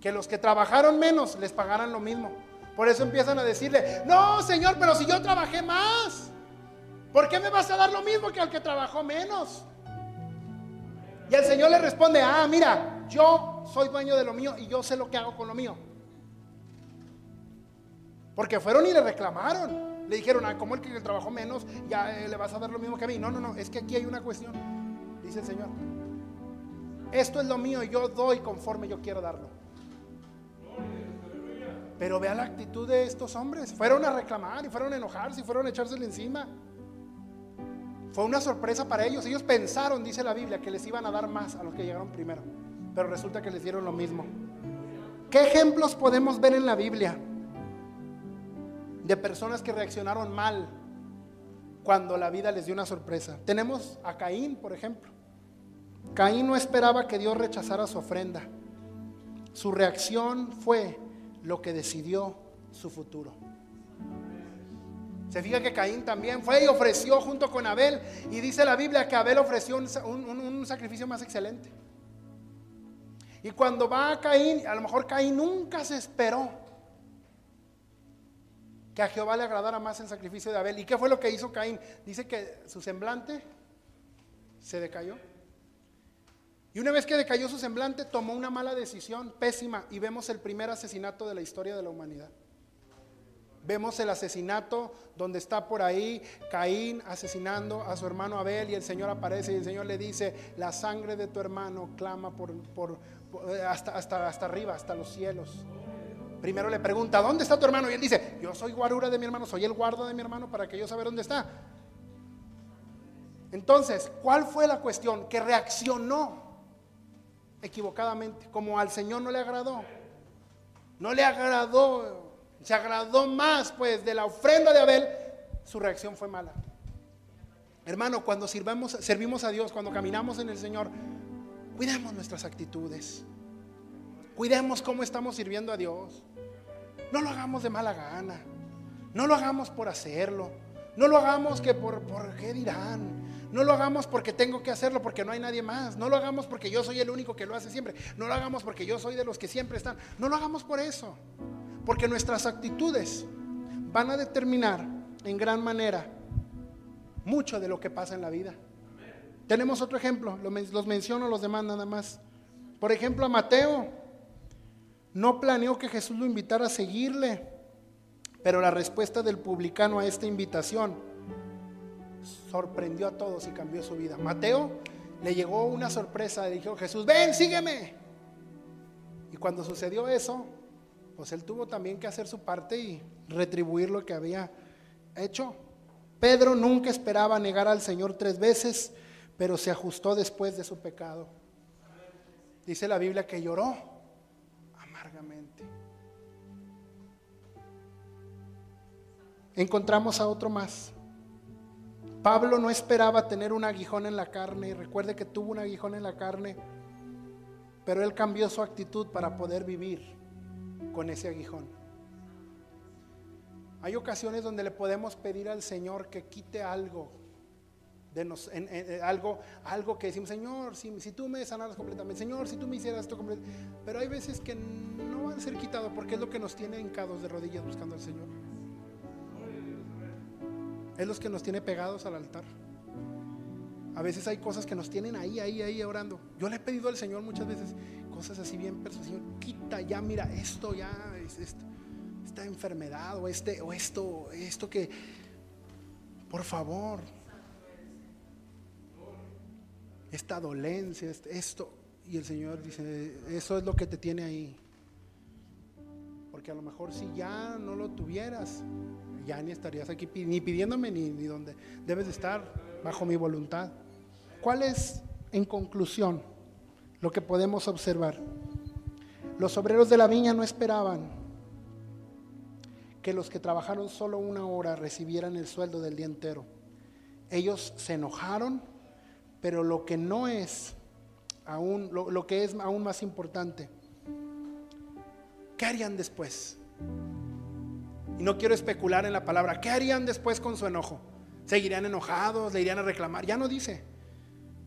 Que los que trabajaron menos les pagaran lo mismo. Por eso empiezan a decirle, no, Señor, pero si yo trabajé más, ¿por qué me vas a dar lo mismo que al que trabajó menos? Y el Señor le responde, ah, mira, yo soy dueño de lo mío y yo sé lo que hago con lo mío. Porque fueron y le reclamaron. Le dijeron, ah, como el que trabajó menos, ya eh, le vas a dar lo mismo que a mí. No, no, no, es que aquí hay una cuestión, dice el Señor. Esto es lo mío y yo doy conforme yo quiero darlo. Pero vea la actitud de estos hombres. Fueron a reclamar y fueron a enojarse y fueron a echársele encima. Fue una sorpresa para ellos. Ellos pensaron, dice la Biblia, que les iban a dar más a los que llegaron primero. Pero resulta que les dieron lo mismo. ¿Qué ejemplos podemos ver en la Biblia de personas que reaccionaron mal cuando la vida les dio una sorpresa? Tenemos a Caín, por ejemplo. Caín no esperaba que Dios rechazara su ofrenda. Su reacción fue lo que decidió su futuro. Se fija que Caín también fue y ofreció junto con Abel. Y dice la Biblia que Abel ofreció un, sacrificio más excelente. Y cuando va a Caín, a lo mejor Caín nunca se esperó que a Jehová le agradara más el sacrificio de Abel. ¿Y qué fue lo que hizo Caín? Dice que su semblante se decayó. Y una vez que decayó su semblante, tomó una mala decisión, pésima, y vemos el primer asesinato de la historia de la humanidad. Vemos el asesinato donde está por ahí Caín asesinando a su hermano Abel y el Señor aparece y el Señor le dice, la sangre de tu hermano clama por, hasta, hasta, hasta arriba, hasta los cielos. Primero le pregunta, ¿dónde está tu hermano? Y él dice, yo soy guarura de mi hermano, soy el guarda de mi hermano para que yo saber dónde está. Entonces, ¿cuál fue la cuestión? Que reaccionó equivocadamente, como al Señor no le agradó. No le agradó se agradó más pues de la ofrenda de Abel, su reacción fue mala. Hermano, cuando sirvamos, servimos a Dios, cuando caminamos en el Señor, cuidemos nuestras actitudes. Cuidemos cómo estamos sirviendo a Dios. No lo hagamos de mala gana. No lo hagamos por hacerlo. No lo hagamos que por, por qué dirán. No lo hagamos porque tengo que hacerlo, porque no hay nadie más. No lo hagamos porque yo soy el único que lo hace siempre. No lo hagamos porque yo soy de los que siempre están. No lo hagamos por eso. Porque nuestras actitudes van a determinar en gran manera mucho de lo que pasa en la vida. Tenemos otro ejemplo, los menciono los demás nada más. Por ejemplo, a Mateo no planeó que Jesús lo invitara a seguirle, pero la respuesta del publicano a esta invitación sorprendió a todos y cambió su vida. Mateo le llegó una sorpresa, le dijo, Jesús, ven, sígueme. Y cuando sucedió eso, pues él tuvo también que hacer su parte y retribuir lo que había hecho. Pedro nunca esperaba negar al Señor tres veces, pero se ajustó después de su pecado. Dice la Biblia que lloró amargamente. Encontramos a otro más. Pablo no esperaba tener un aguijón en la carne y recuerde que tuvo un aguijón en la carne, pero él cambió su actitud para poder vivir con ese aguijón. Hay ocasiones donde le podemos pedir al Señor que quite algo de nos, algo, algo que decimos, Señor, si, si, tú me sanaras completamente, Señor, si tú me hicieras esto completamente, pero hay veces que no van a ser quitados porque es lo que nos tiene hincados de rodillas buscando al Señor. Es los que nos tiene pegados al altar. A veces hay cosas que nos tienen ahí, ahí, ahí orando. Yo le he pedido al Señor muchas veces, cosas así bien pero Señor, quita ya, mira, esto ya, es, esta enfermedad o, este, o esto, esto que, por favor, esta dolencia, esto, y el Señor dice, eso es lo que te tiene ahí. Porque a lo mejor si ya no lo tuvieras, ya ni estarías aquí ni pidiéndome ni, ni donde debes de estar bajo mi voluntad. ¿Cuál es, en conclusión, lo que podemos observar. Los obreros de la viña no esperaban que los que trabajaron solo una hora recibieran el sueldo del día entero. Ellos se enojaron, pero lo que no es aún, lo, que es aún más importante, ¿qué harían después? Y no quiero especular en la palabra, ¿qué harían después con su enojo? ¿Seguirían enojados? ¿Le irían a reclamar? Ya no dice.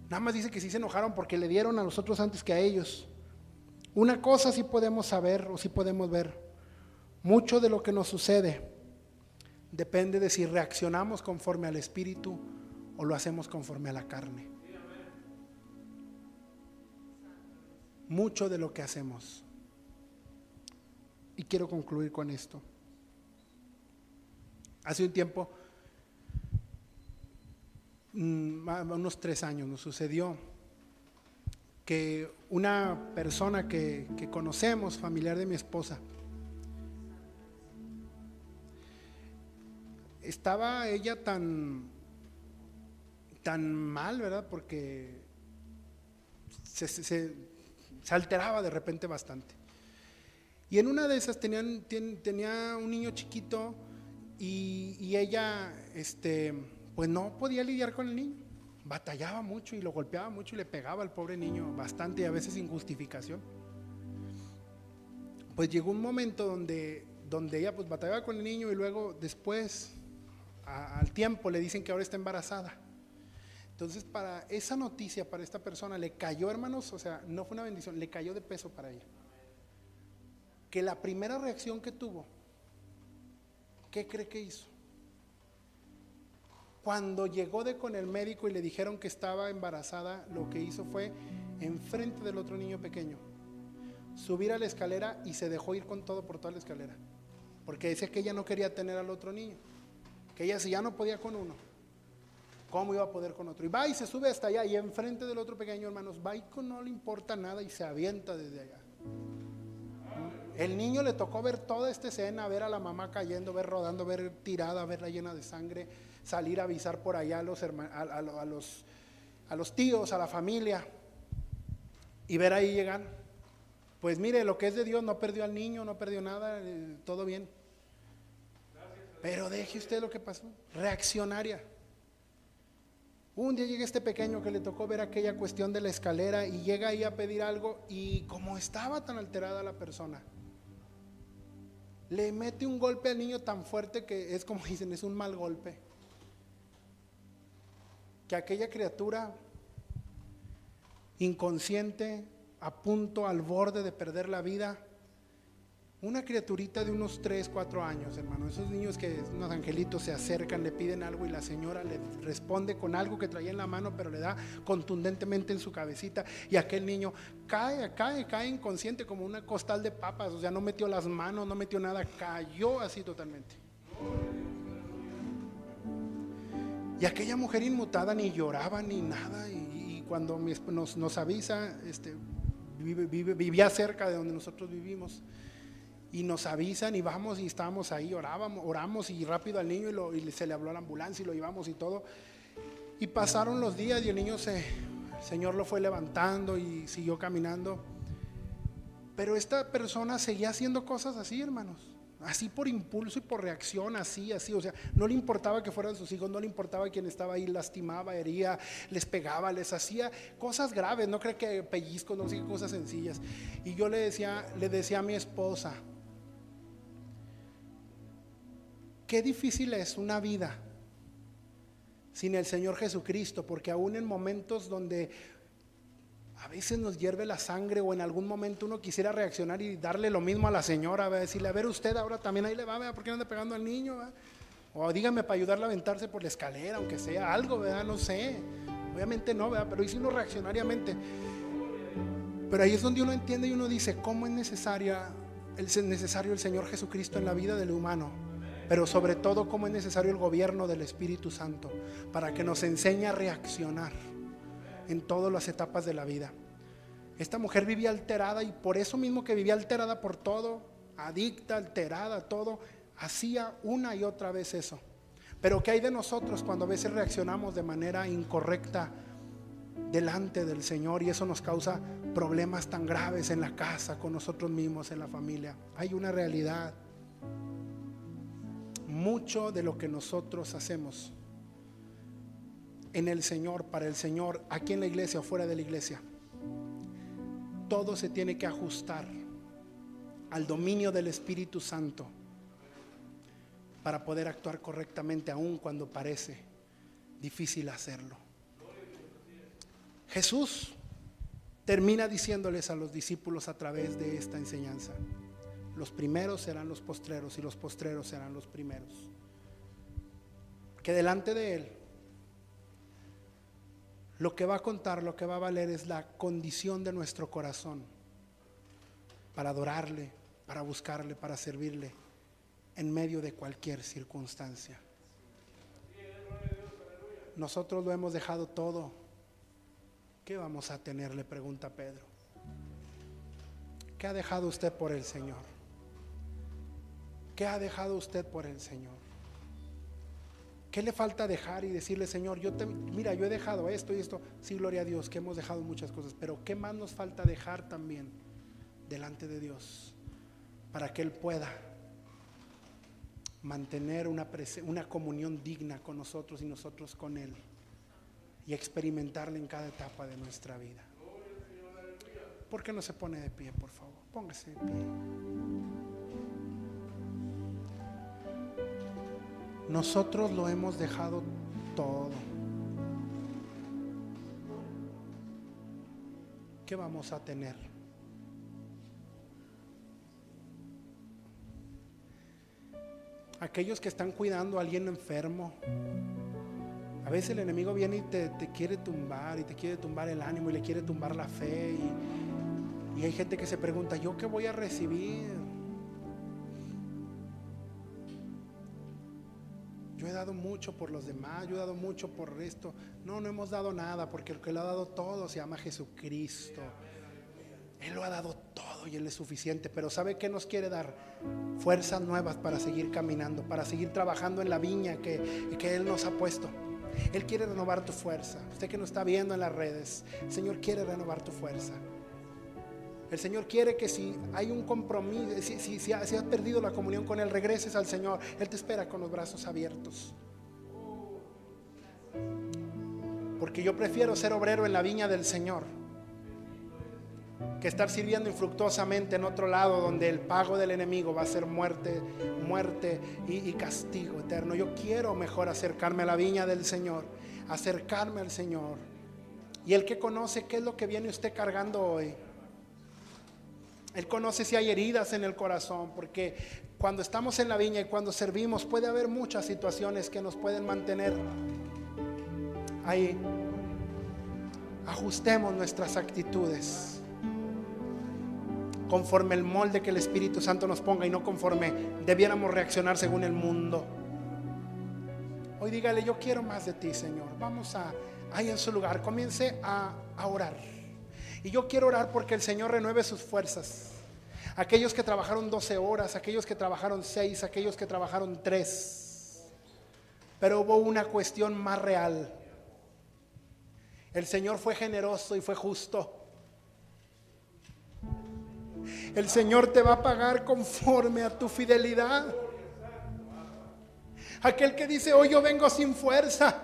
Nada más dice que sí se enojaron porque le dieron a los otros antes que a ellos. Una cosa sí podemos saber o sí podemos ver. Mucho de lo que nos sucede depende de si reaccionamos conforme al Espíritu o lo hacemos conforme a la carne. Mucho de lo que hacemos. Y quiero concluir con esto. Hace un tiempo, unos tres años, nos sucedió que una persona que, conocemos, familiar de mi esposa, estaba ella tan, tan mal, ¿verdad? Porque se, alteraba de repente bastante. Y en una de esas tenían, tenía un niño chiquito y, ella, este, pues no podía lidiar con el niño. Batallaba mucho y lo golpeaba mucho y le pegaba al pobre niño bastante y a veces sin justificación. Pues llegó un momento donde, donde ella pues batallaba con el niño y luego después al tiempo le dicen que ahora está embarazada. Entonces, para esa noticia, para esta persona, le cayó, hermanos, o sea, no fue una bendición, le cayó de peso para ella. Que la primera reacción que tuvo, ¿qué cree que hizo? Cuando llegó de con el médico y le dijeron que estaba embarazada, lo que hizo fue, enfrente del otro niño pequeño, subir a la escalera y se dejó ir con todo por toda la escalera. Porque dice que ella no quería tener al otro niño que ella si ya no podía con uno, ¿cómo iba a poder con otro? Y va y se sube hasta allá y enfrente del otro pequeño, hermanos, va y no le importa nada y se avienta desde allá. El niño le tocó ver toda esta escena, ver a la mamá cayendo, ver rodando, ver tirada, verla llena de sangre, salir a avisar por allá a los, a, los, a los tíos, a la familia, y ver ahí llegar. Pues mire, lo que es de Dios no perdió al niño, no perdió nada, eh, todo bien. Pero deje usted lo que pasó. Reaccionaria. Un día llega este pequeño que le tocó ver aquella cuestión de la escalera y llega ahí a pedir algo y como estaba tan alterada la persona, le mete un golpe al niño tan fuerte que es como dicen, es un mal golpe. Que aquella criatura inconsciente, a punto, al borde de perder la vida, una criaturita de unos 3, 4 años, hermano. Esos niños que unos angelitos se acercan, le piden algo y la señora le responde con algo que traía en la mano, pero le da contundentemente en su cabecita. Y aquel niño cae, cae, cae inconsciente como una costal de papas. O sea, no metió las manos, no metió nada, cayó así totalmente. Y aquella mujer inmutada ni lloraba ni nada. Y, cuando nos, avisa, este, vivía cerca de donde nosotros vivimos y nos avisan y vamos y estábamos ahí, orábamos, oramos y rápido al niño y, se le habló a la ambulancia y lo llevamos y todo. Y pasaron los días y el niño se, el Señor lo fue levantando y siguió caminando. Pero esta persona seguía haciendo cosas así, hermanos. Así por impulso y por reacción, así, así. O sea, no le importaba que fueran sus hijos, no le importaba quien estaba ahí, lastimaba, hería, les pegaba, les hacía cosas graves. No cree que pellizcos, no sé, cosas sencillas. Y yo le decía, le decía a mi esposa, Qué difícil es una vida sin el Señor Jesucristo, porque aún en momentos donde a veces nos hierve la sangre o en algún momento uno quisiera reaccionar y darle lo mismo a la señora, decirle, a ver usted ahora también ahí le va, ¿por qué anda pegando al niño? O dígame para ayudarle a aventarse por la escalera, aunque sea algo, ¿verdad? No sé. Obviamente no, ¿verdad? Pero hice uno reaccionariamente. Pero ahí es donde uno entiende y uno dice, ¿cómo es necesaria, es necesario el Señor Jesucristo en la vida del humano? pero sobre todo cómo es necesario el gobierno del Espíritu Santo para que nos enseñe a reaccionar en todas las etapas de la vida. Esta mujer vivía alterada y por eso mismo que vivía alterada por todo, adicta, alterada, todo, hacía una y otra vez eso. Pero ¿qué hay de nosotros cuando a veces reaccionamos de manera incorrecta delante del Señor y eso nos causa problemas tan graves en la casa, con nosotros mismos, en la familia? Hay una realidad mucho de lo que nosotros hacemos en el Señor, para el Señor, aquí en la iglesia o fuera de la iglesia, todo se tiene que ajustar al dominio del Espíritu Santo para poder actuar correctamente aun cuando parece difícil hacerlo. Jesús termina diciéndoles a los discípulos a través de esta enseñanza, los primeros serán los postreros y los postreros serán los primeros. Que delante de Él, lo que va a contar, lo que va a valer es la condición de nuestro corazón para adorarle, para buscarle, para servirle en medio de cualquier circunstancia. Nosotros lo hemos dejado todo. ¿Qué vamos a tener? Le pregunta Pedro. ¿Qué ha dejado usted por el Señor? ¿Qué ha dejado usted por el Señor? ¿Qué le falta dejar y decirle, Señor, yo te, mira, yo he dejado esto y esto. Sí, gloria a Dios, que hemos dejado muchas cosas, pero ¿qué más nos falta dejar también delante de Dios para que Él pueda mantener una, una comunión digna con nosotros y nosotros con Él y experimentarla en cada etapa de nuestra vida. ¿Por qué no se pone de pie, por favor? Póngase de pie. Nosotros lo hemos dejado todo. ¿Qué vamos a tener? Aquellos que están cuidando a alguien enfermo. A veces el enemigo viene y te, quiere tumbar y te quiere tumbar el ánimo y le quiere tumbar la fe. Y, hay gente que se pregunta, ¿yo qué voy a recibir? Yo he dado mucho por los demás, yo he dado mucho por esto. No, no hemos dado nada porque el que lo ha dado todo se llama Jesucristo. Él lo ha dado todo y Él es suficiente. Pero ¿sabe qué nos quiere dar? Fuerzas nuevas para seguir caminando, para seguir trabajando en la viña que, que Él nos ha puesto. Él quiere renovar tu fuerza. Usted que nos está viendo en las redes, el Señor quiere renovar tu fuerza. El Señor quiere que si hay un compromiso, si, si, has perdido la comunión con Él, regreses al Señor. Él te espera con los brazos abiertos. Porque yo prefiero ser obrero en la viña del Señor que estar sirviendo infructuosamente en otro lado donde el pago del enemigo va a ser muerte, muerte y, castigo eterno. Yo quiero mejor acercarme a la viña del Señor, acercarme al Señor. Y el que conoce qué es lo que viene usted cargando hoy. Él conoce si hay heridas en el corazón, porque cuando estamos en la viña y cuando servimos puede haber muchas situaciones que nos pueden mantener ahí. Ajustemos nuestras actitudes conforme el molde que el Espíritu Santo nos ponga y no conforme debiéramos reaccionar según el mundo. Hoy dígale, yo quiero más de ti, Señor. Vamos a, ahí en su lugar, comience a, a orar. Y yo quiero orar porque el Señor renueve sus fuerzas. Aquellos que trabajaron 12 horas, aquellos que trabajaron 6, aquellos que trabajaron 3. Pero hubo una cuestión más real. El Señor fue generoso y fue justo. El Señor te va a pagar conforme a tu fidelidad. Aquel que dice, hoy yo vengo sin fuerza.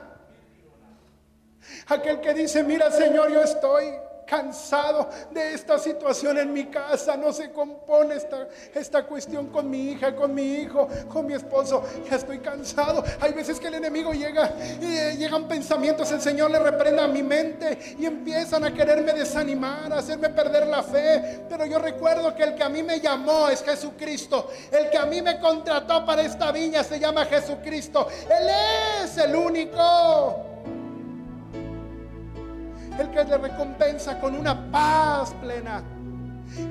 Aquel que dice, mira Señor, yo estoy cansado de esta situación en mi casa, no se compone esta, esta cuestión con mi hija, con mi hijo, con mi esposo, ya estoy cansado. Hay veces que el enemigo llega y eh, llegan pensamientos, el Señor le reprenda a mi mente y empiezan a quererme desanimar, a hacerme perder la fe, pero yo recuerdo que el que a mí me llamó es Jesucristo, el que a mí me contrató para esta viña se llama Jesucristo, Él es el único el que te recompensa con una paz plena.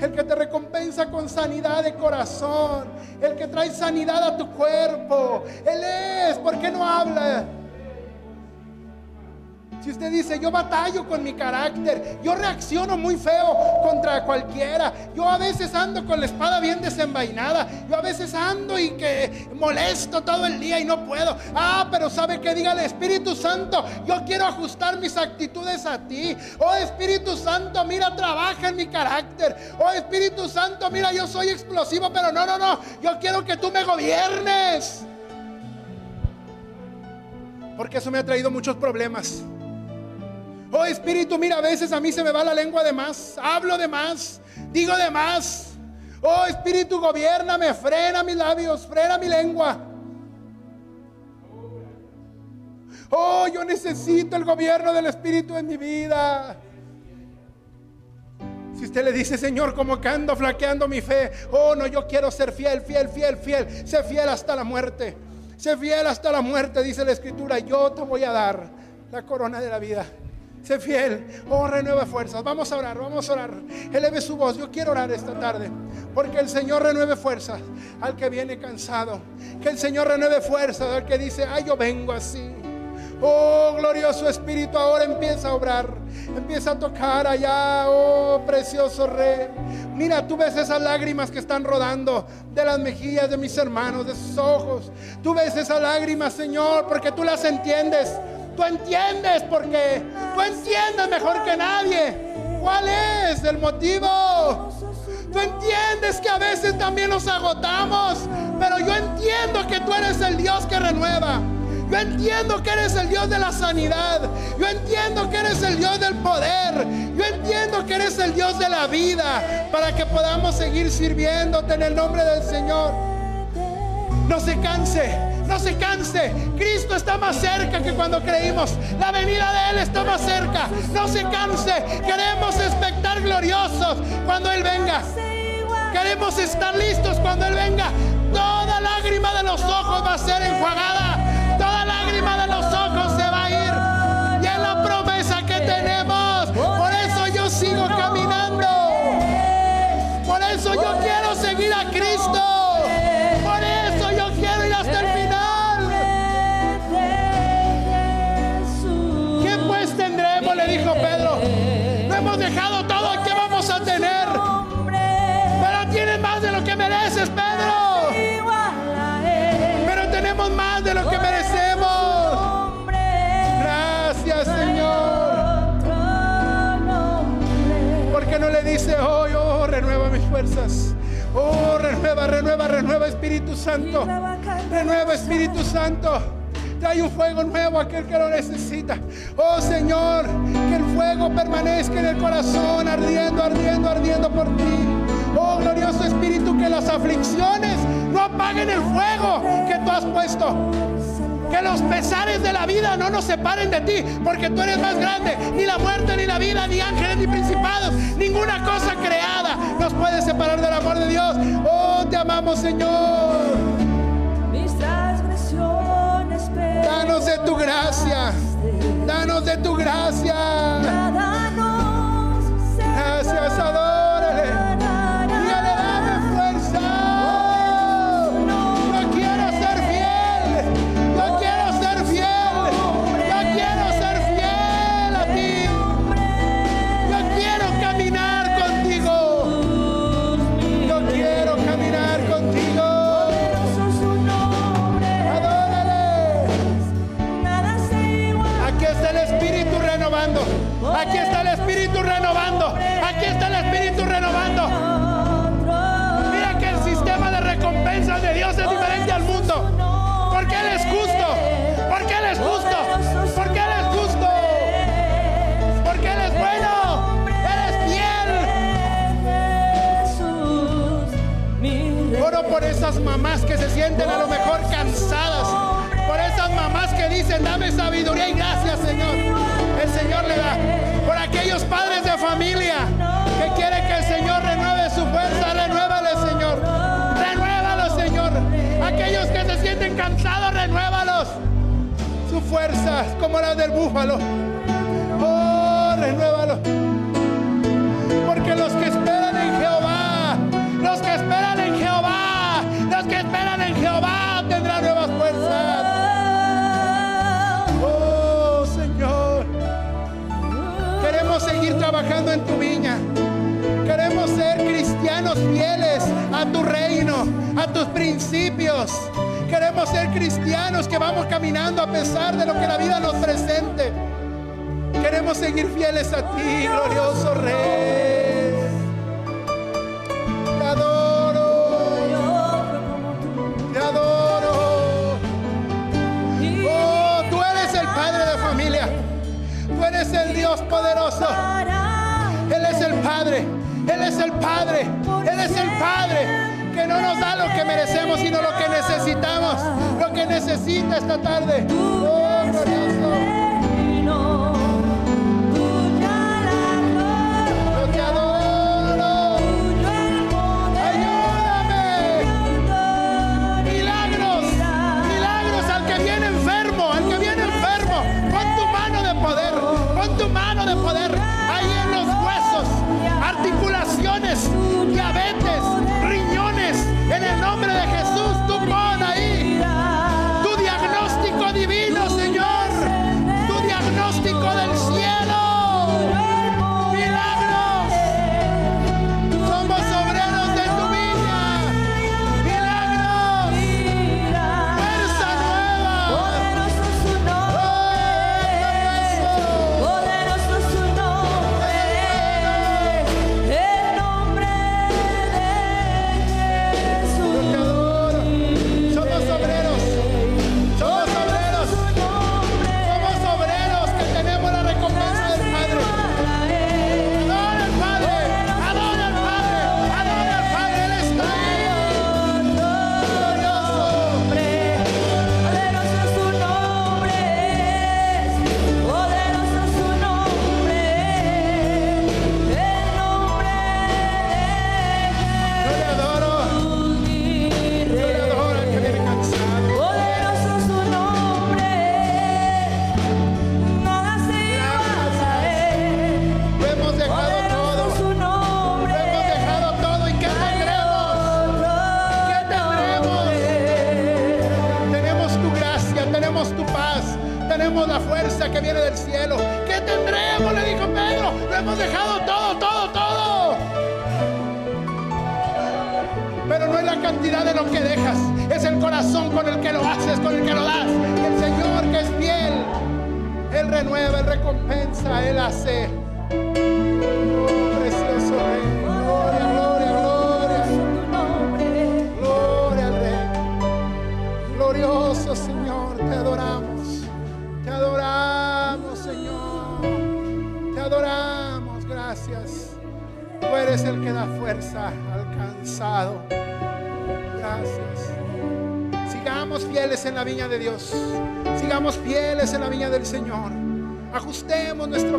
El que te recompensa con sanidad de corazón. El que trae sanidad a tu cuerpo. Él es. ¿Por qué no habla? Si usted dice, yo batallo con mi carácter, yo reacciono muy feo contra cualquiera, yo a veces ando con la espada bien desenvainada, yo a veces ando y que molesto todo el día y no puedo. Ah, pero sabe que diga el Espíritu Santo, yo quiero ajustar mis actitudes a ti. Oh Espíritu Santo, mira, trabaja en mi carácter. Oh Espíritu Santo, mira, yo soy explosivo, pero no, no, no, yo quiero que tú me gobiernes. Porque eso me ha traído muchos problemas. Oh Espíritu, mira, a veces a mí se me va la lengua de más, hablo de más, digo de más. Oh Espíritu, gobiername, frena mis labios, frena mi lengua. Oh, yo necesito el gobierno del Espíritu en mi vida. Si usted le dice, Señor, como que ando flaqueando mi fe, oh no, yo quiero ser fiel, fiel, fiel, fiel, sé fiel hasta la muerte, sé fiel hasta la muerte, dice la Escritura, yo te voy a dar la corona de la vida. Sé fiel, oh renueva fuerzas. Vamos a orar, vamos a orar. Eleve su voz. Yo quiero orar esta tarde. Porque el Señor renueve fuerzas al que viene cansado. Que el Señor renueve fuerzas al que dice, ay, yo vengo así. Oh, glorioso Espíritu, ahora empieza a obrar. Empieza a tocar allá, oh, precioso Rey. Mira, tú ves esas lágrimas que están rodando de las mejillas de mis hermanos, de sus ojos. Tú ves esas lágrimas, Señor, porque tú las entiendes. Tú entiendes porque tú entiendes mejor que nadie cuál es el motivo. Tú entiendes que a veces también nos agotamos, pero yo entiendo que tú eres el Dios que renueva. Yo entiendo que eres el Dios de la sanidad. Yo entiendo que eres el Dios del poder. Yo entiendo que eres el Dios de la vida para que podamos seguir sirviéndote en el nombre del Señor. No se canse, no se canse. Cristo está más cerca que cuando creímos. La venida de Él está más cerca. No se canse. Queremos expectar gloriosos cuando Él venga. Queremos estar listos cuando Él venga. Toda lágrima de los ojos va a ser enjuagada. Renueva, renueva, renueva Espíritu Santo. Renueva Espíritu Santo. Trae un fuego nuevo a aquel que lo necesita. Oh Señor, que el fuego permanezca en el corazón, ardiendo, ardiendo, ardiendo por ti. Oh glorioso Espíritu, que las aflicciones no apaguen el fuego que tú has puesto. Que los pesares de la vida no nos separen de ti, porque tú eres más grande. Ni la muerte, ni la vida, ni ángeles, ni principados, ninguna cosa creada nos puede separar del amor de Dios. Oh, te amamos, Señor. Mis transgresiones Danos de tu gracia. Danos de tu gracia. Señor. El Señor le da. Por aquellos padres de familia que quieren que el Señor renueve su fuerza, renuévale, Señor. Renuévalo, Señor. Aquellos que se sienten cansados, renuévalos. Su fuerza como la del búfalo. A tu reino, a tus principios. Queremos ser cristianos que vamos caminando a pesar de lo que la vida nos presente. Queremos seguir fieles a ti, glorioso Rey. Te adoro, te adoro. Oh, tú eres el Padre de familia. Tú eres el Dios poderoso. Él es el Padre. Él es el Padre. Él es el Padre que no nos da lo que merecemos, sino lo que necesitamos. Lo que necesita esta tarde. Oh. Señor. Ajustemos nuestro